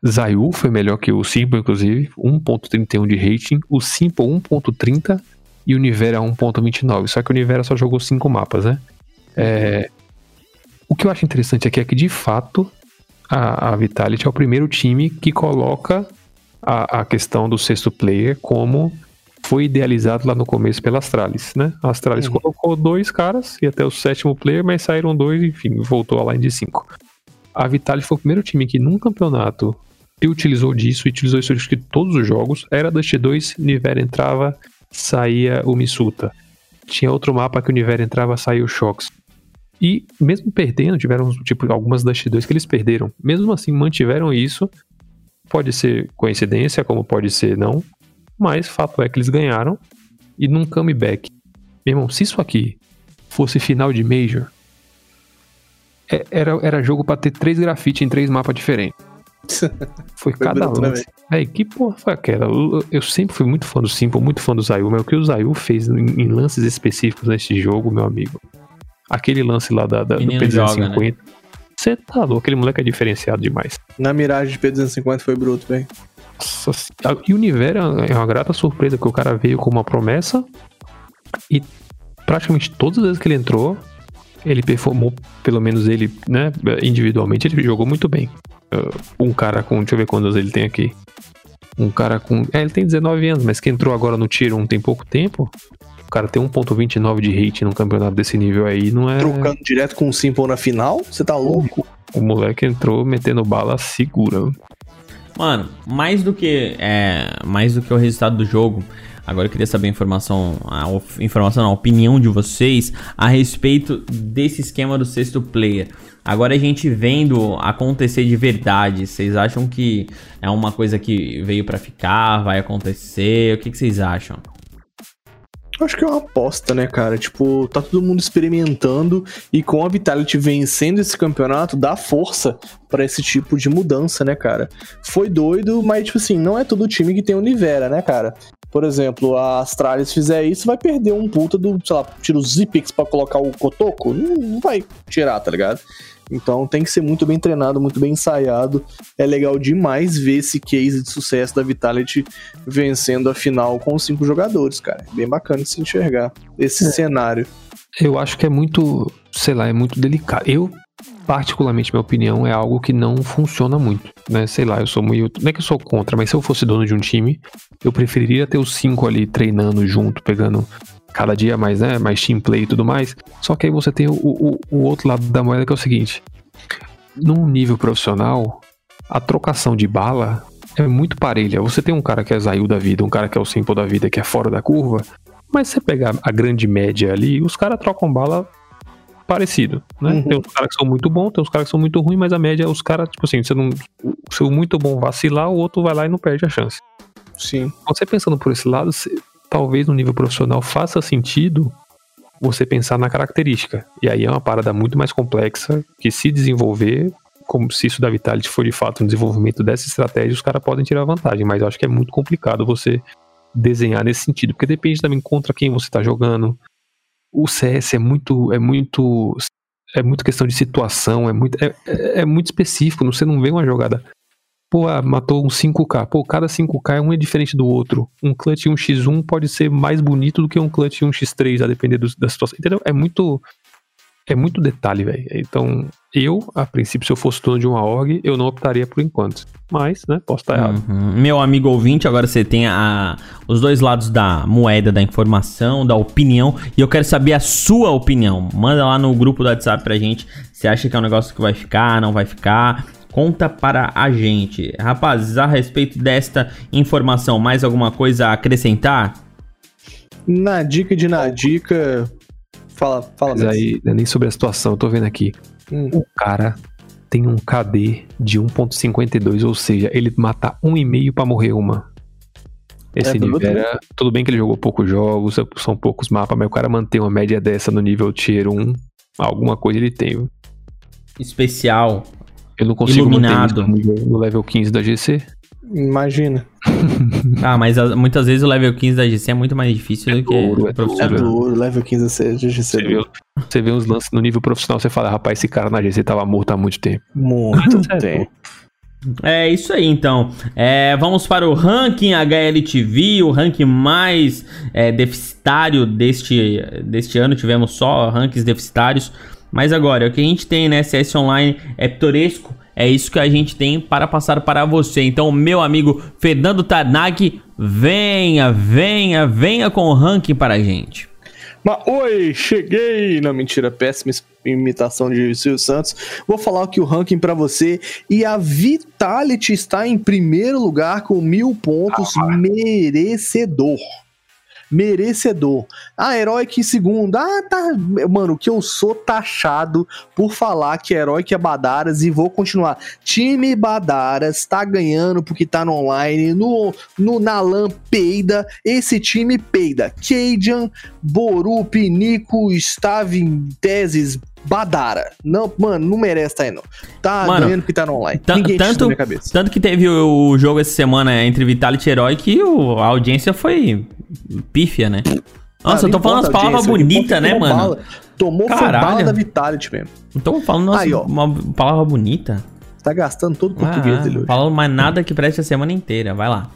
Zayu foi melhor que o Simple, inclusive, 1.31 de rating. O Simple 1.30 e o Nivera 1.29. Só que o Nivera só jogou cinco mapas, né? É, o que eu acho interessante aqui é que, de fato, a, a Vitality é o primeiro time que coloca a, a questão do sexto player como foi idealizado lá no começo pela Astralis, né? A Astralis Uhum. colocou dois caras e até o sétimo player, mas saíram dois, enfim, voltou a line de cinco. A Vitality foi o primeiro time que num campeonato se utilizou disso, e utilizou isso que todos os jogos. Era Dust 2, Nivera entrava, saía o Misuta. Tinha outro mapa que o Nivera entrava, saía o Shox. E mesmo perdendo, tiveram tipo algumas Dust 2 que eles perderam. Mesmo assim, mantiveram isso. Pode ser coincidência, como pode ser não. Mas fato é que eles ganharam. E num comeback. Meu irmão, se isso aqui fosse final de Major, é- era, era jogo pra ter três grafite em três mapas diferentes. Foi cada bruto, né, lance. Véi, que porra foi aquela? Eu, eu sempre fui muito fã do Simple, muito fã do Zayu, mas o que o Zayu fez em, em lances específicos nesse jogo, meu amigo. Aquele lance lá da, da, do Menino joga, né? P250. Você tá louco, aquele moleque é diferenciado demais. Na miragem de P250 foi bruto, velho. Nossa senhora. E o Nivera é uma grata surpresa, porque o cara veio com uma promessa e praticamente todas as vezes que ele entrou, ele performou, pelo menos ele, né, individualmente, ele jogou muito bem. Uh, um cara com, deixa eu ver quantos ele tem aqui. Um cara com. É, ele tem 19 anos, mas que entrou agora no Tier 1 tem pouco tempo. O cara tem 1.29 de rate num campeonato desse nível aí, não é. Trocando direto com o Simple na final? Você tá louco? O moleque entrou metendo bala segura. Mano, mais do que é, mais do que o resultado do jogo, agora eu queria saber a informação, a informação, não, a opinião de vocês a respeito desse esquema do sexto player. Agora a gente vendo acontecer de verdade, vocês acham que é uma coisa que veio pra ficar, vai acontecer? O que, que vocês acham? Acho que é uma aposta, né, cara? Tipo, tá todo mundo experimentando e com a Vitality vencendo esse campeonato, dá força pra esse tipo de mudança, né, cara? Foi doido, mas, tipo assim, não é todo time que tem o Nivera, né, cara? Por exemplo, a Astralis fizer isso, vai perder um puta do, sei lá, tira os Zipix pra colocar o? Não, não vai tirar, tá ligado? Então tem que ser muito bem treinado, muito bem ensaiado. É legal demais ver esse case de sucesso da Vitality vencendo a final com os cinco jogadores, cara. É Bem bacana de se enxergar esse cenário. Eu acho que é muito, sei lá, é muito delicado. Eu, particularmente, minha opinião é algo que não funciona muito, né? Sei lá, eu sou muito, não é que eu sou contra, mas se eu fosse dono de um time, eu preferiria ter os cinco ali treinando junto, pegando cada dia mais, né, mais team play e tudo mais. Só que aí você tem o, o, o outro lado da moeda que é o seguinte: num nível profissional, a trocação de bala é muito parelha. Você tem um cara que é Zayu da vida, um cara que é o Simple da vida, que é fora da curva, mas se você pegar a grande média ali, os caras trocam bala parecido, né? Uhum. Tem uns caras que são muito bons, tem uns caras que são muito ruins, mas a média, os caras, tipo assim, você não, se o muito bom vacilar, o outro vai lá e não perde a chance. Sim. Você pensando por esse lado, talvez no nível profissional faça sentido você pensar na característica. E aí é uma parada muito mais complexa que se desenvolver, como se isso da Vitality for de fato um desenvolvimento dessa estratégia, os caras podem tirar vantagem, mas eu acho que é muito complicado você desenhar nesse sentido, porque depende também contra quem você tá jogando. O CS é muito é muito é muito questão de situação, é muito é, é- é muito específico, você não vê uma jogada Pô, ah, matou um 5K. Pô, cada 5K um é diferente do outro. Um clutch 1x1 pode ser mais bonito do que um clutch 1x3, a depender do, da situação. Entendeu? É muito. É muito detalhe, velho. Então, eu, a princípio, se eu fosse dono de uma org, eu não optaria por enquanto. Mas, né, posso estar errado. Uhum. Meu amigo ouvinte, agora você tem a, os dois lados da moeda, da informação, da opinião. E eu quero saber a sua opinião. Manda lá no grupo do WhatsApp pra gente. Você acha que é um negócio que vai ficar, não vai ficar? Conta para a gente. Rapazes, a respeito desta informação, mais alguma coisa a acrescentar? Na dica de na dica. Fala, fala Mas aí, é nem sobre a situação, eu tô vendo aqui. Hum. O cara tem um KD de 1.52, ou seja, ele mata um e meio pra morrer uma. Esse É, nível era... Tudo bem que ele jogou poucos jogos, são poucos mapas, mas o cara manter uma média dessa no nível tier 1, alguma coisa ele tem. Especial. Eu não consigo Iluminado. no level 15 da GC. Imagina. Ah, mas as- muitas vezes o level 15 da GC é muito mais difícil do que ouro, é o profissional. É do ouro, level 15 C de Você GC. vê, você vê uns lances no nível profissional, você fala, rapaz, esse cara na GC tava morto há muito tempo. Muito tempo. É isso aí, então. É, vamos para o ranking HLTV, o ranking mais é, deficitário deste, deste ano. Tivemos só rankings deficitários. Mas agora, o que a gente tem, né? CS Online é pitoresco. É isso que a gente tem para passar para você. Então, meu amigo Fernando Tarnag, venha, venha, venha com o ranking para a gente. Mas, oi, cheguei! Não, mentira, péssima imitação de Silvio Santos. Vou falar aqui o ranking pra você. E a Vitality está em primeiro lugar com mil pontos, merecedor. Merecedor. A Heroic em segundo. Ah, tá. Mano, que eu sou taxado por falar que Heroic é Badaras e vou continuar. Time Badaras tá ganhando porque tá no online. No, no Nalan peida. Esse time peida. Cajun, Borup, Nico, Stavin, Teses, Badara. Não, mano, não merece tá aí não. Tá Mano, ganhando porque tá no online. Ninguém tanto- da minha cabeça. Tanto que teve o jogo essa semana entre Vitality e Herói que o- a audiência foi pífia, né? Nossa, Ah, eu tô falando as palavras que bonitas, né, que mano? bala. Tomou Caralho. da Vitality mesmo. Não tô falando nossa, Aí, ó. uma palavra bonita. Tá gastando todo o português Ah, dele hoje. falando mais nada que preste a semana inteira. Vai lá.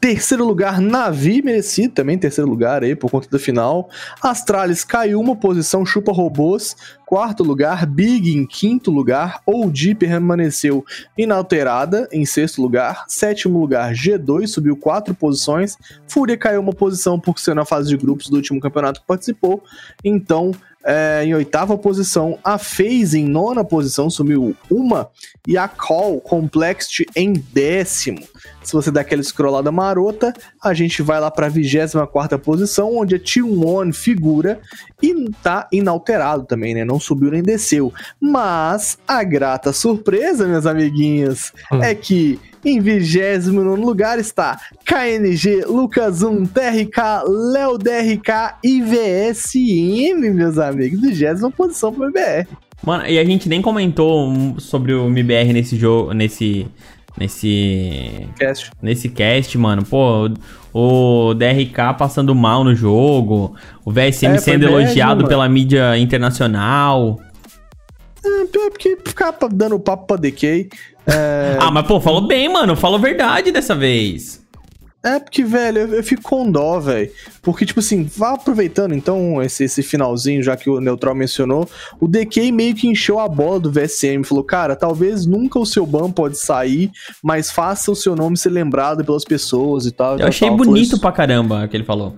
Terceiro lugar, Navi, merecido também, terceiro lugar aí, por conta da final. Astralis caiu uma posição, chupa robôs. Quarto lugar, Big em quinto lugar. OG permaneceu inalterada em sexto lugar. Sétimo lugar, G2 subiu quatro posições. Fúria caiu uma posição por ser na fase de grupos do último campeonato que participou. Então, é, em oitava posição, a FaZe em nona posição subiu uma. E a Call Complexity em décimo. Se você der aquela scrollada marota, a gente vai lá pra 24 posição, onde a T1 figura e tá inalterado também, né? Não subiu nem desceu. Mas a grata surpresa, meus amiguinhos, Hum. é que em 29 lugar está KNG, Lucas 1, TRK, Léo DRK e VSM, meus amigos. 20 posição pro BBR. Mano, e a gente nem comentou sobre o MBR nesse jogo, nesse. Nesse. Cast. Nesse cast, mano. Pô, o DRK passando mal no jogo. O VSM É, sendo elogiado mano. pela mídia internacional. É, porque ficar dando papo pra DK. É, Ah, mas pô, falou bem, mano. Falou verdade dessa vez. é porque, velho, eu, eu fico com dó, velho. Porque, tipo assim, vá aproveitando então esse, esse finalzinho, já que o Neutral mencionou. O DK meio que encheu a bola do VSM. Falou, cara, talvez nunca o seu ban pode sair, mas faça o seu nome ser lembrado pelas pessoas e tal. Eu tal, achei tal. Bonito pra caramba o que ele falou.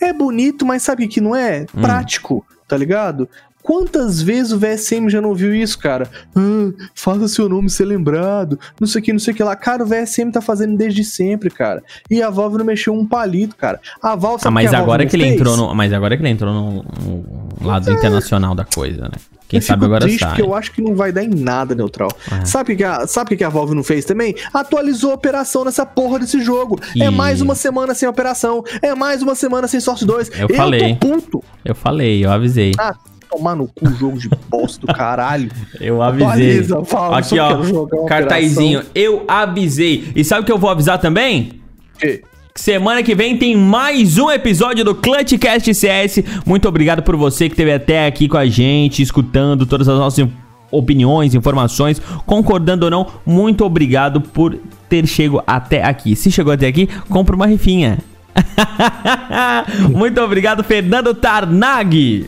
É bonito, mas sabe o que não é? Hum. Prático, tá ligado? Quantas vezes o VSM já não viu isso, cara? Ah, faça seu nome ser lembrado, não sei o que, não sei o que lá. Cara, o VSM tá fazendo desde sempre, cara. E a Valve não mexeu um palito, cara. A Valve Ah, sabe o mas agora que ele fez? entrou no. Mas agora que ele entrou no, no lado internacional da coisa, né? Quem eu sabe agora triste sai. porque eu acho que não vai dar em nada, Neutral. É. Sabe o que, a, sabe o que, a Valve não fez também? Atualizou a operação nessa porra desse jogo. E- É mais uma semana sem operação. É mais uma semana sem Source 2. Eu falei. tô puto. Eu falei, eu avisei. Ah, tomar no cu jogo de bosta do caralho. Eu avisei. Atualiza, fala, Aqui, ó. uma Cartazinho. Eu avisei. E sabe o que eu vou avisar também? Que Semana que vem tem mais um episódio do Clutchcast CS. Muito obrigado por você que esteve até aqui com a gente, escutando todas as nossas opiniões, informações, concordando ou não, muito obrigado por ter chegado até aqui. Se chegou até aqui, compra uma rifinha. muito obrigado, Fernando Tarnag.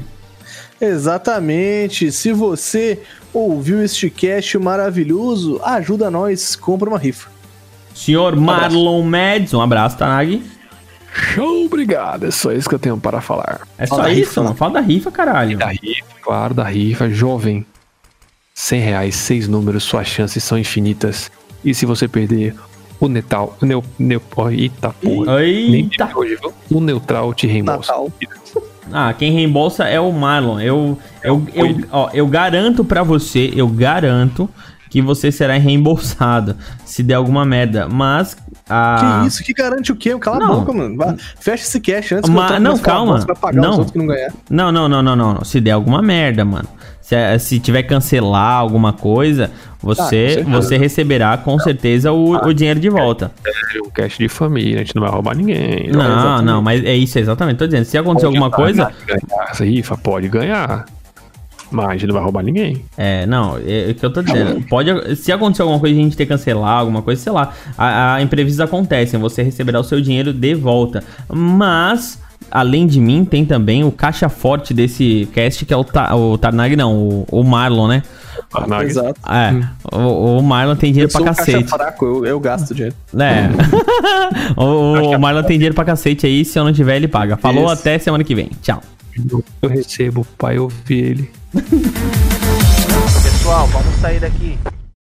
Exatamente. Se você ouviu este cast maravilhoso, ajuda nós, compra uma rifa. Senhor Marlon Mads, um abraço, Tarnag. Show, obrigado. É só isso que eu tenho para falar. É só isso, rifa, não fala da rifa, caralho. Da rifa, claro, da rifa. Jovem, 100 reais, seis números, suas chances são infinitas. E se você perder, o Netal, o Neu, Neu, oh, eita porra. Eita. hoje, viu? O Neutral te reembolsa. Natal. Ah, quem reembolsa é o Marlon. Eu, eu, eu, ó, eu garanto pra você, eu garanto que você será reembolsado se der alguma merda. Mas a. Que isso? Que garante o quê? Cala Não. a boca, mano. Vai, fecha esse cash antes que eu não, calma. pra pagar Não. os outros que não ganhar. Não, não, não, não, não, não. Se der alguma merda, mano. Se, eh, se tiver que cancelar alguma coisa, você, Ah, você receberá com certeza o, o dinheiro de volta. É um cash de família, a gente não vai roubar ninguém. Não, exatamente. não, mas é isso, exatamente. Tô dizendo, se acontecer alguma coisa. Ganhar essa rifa pode ganhar. Mas a gente não vai roubar ninguém. É, não, é o que eu tô dizendo. Pode, se acontecer alguma coisa, a gente ter que cancelar alguma coisa, sei lá. A, a imprevistos acontecem, você receberá o seu dinheiro de volta. Mas, além de mim, tem também o caixa forte desse cast, que é o, Ta, o Tarnag, não, o, o Marlon, né? Tarnag. Exato. É, o, o Marlon tem dinheiro Eu sou pra um caixa cacete. fraco, eu, eu gasto dinheiro. É. o, o Marlon tem dinheiro pra cacete aí, se eu não tiver, ele paga. Falou, Isso. até semana que vem. Tchau. Eu recebo, pai, eu vi ele. Pessoal, vamos sair daqui.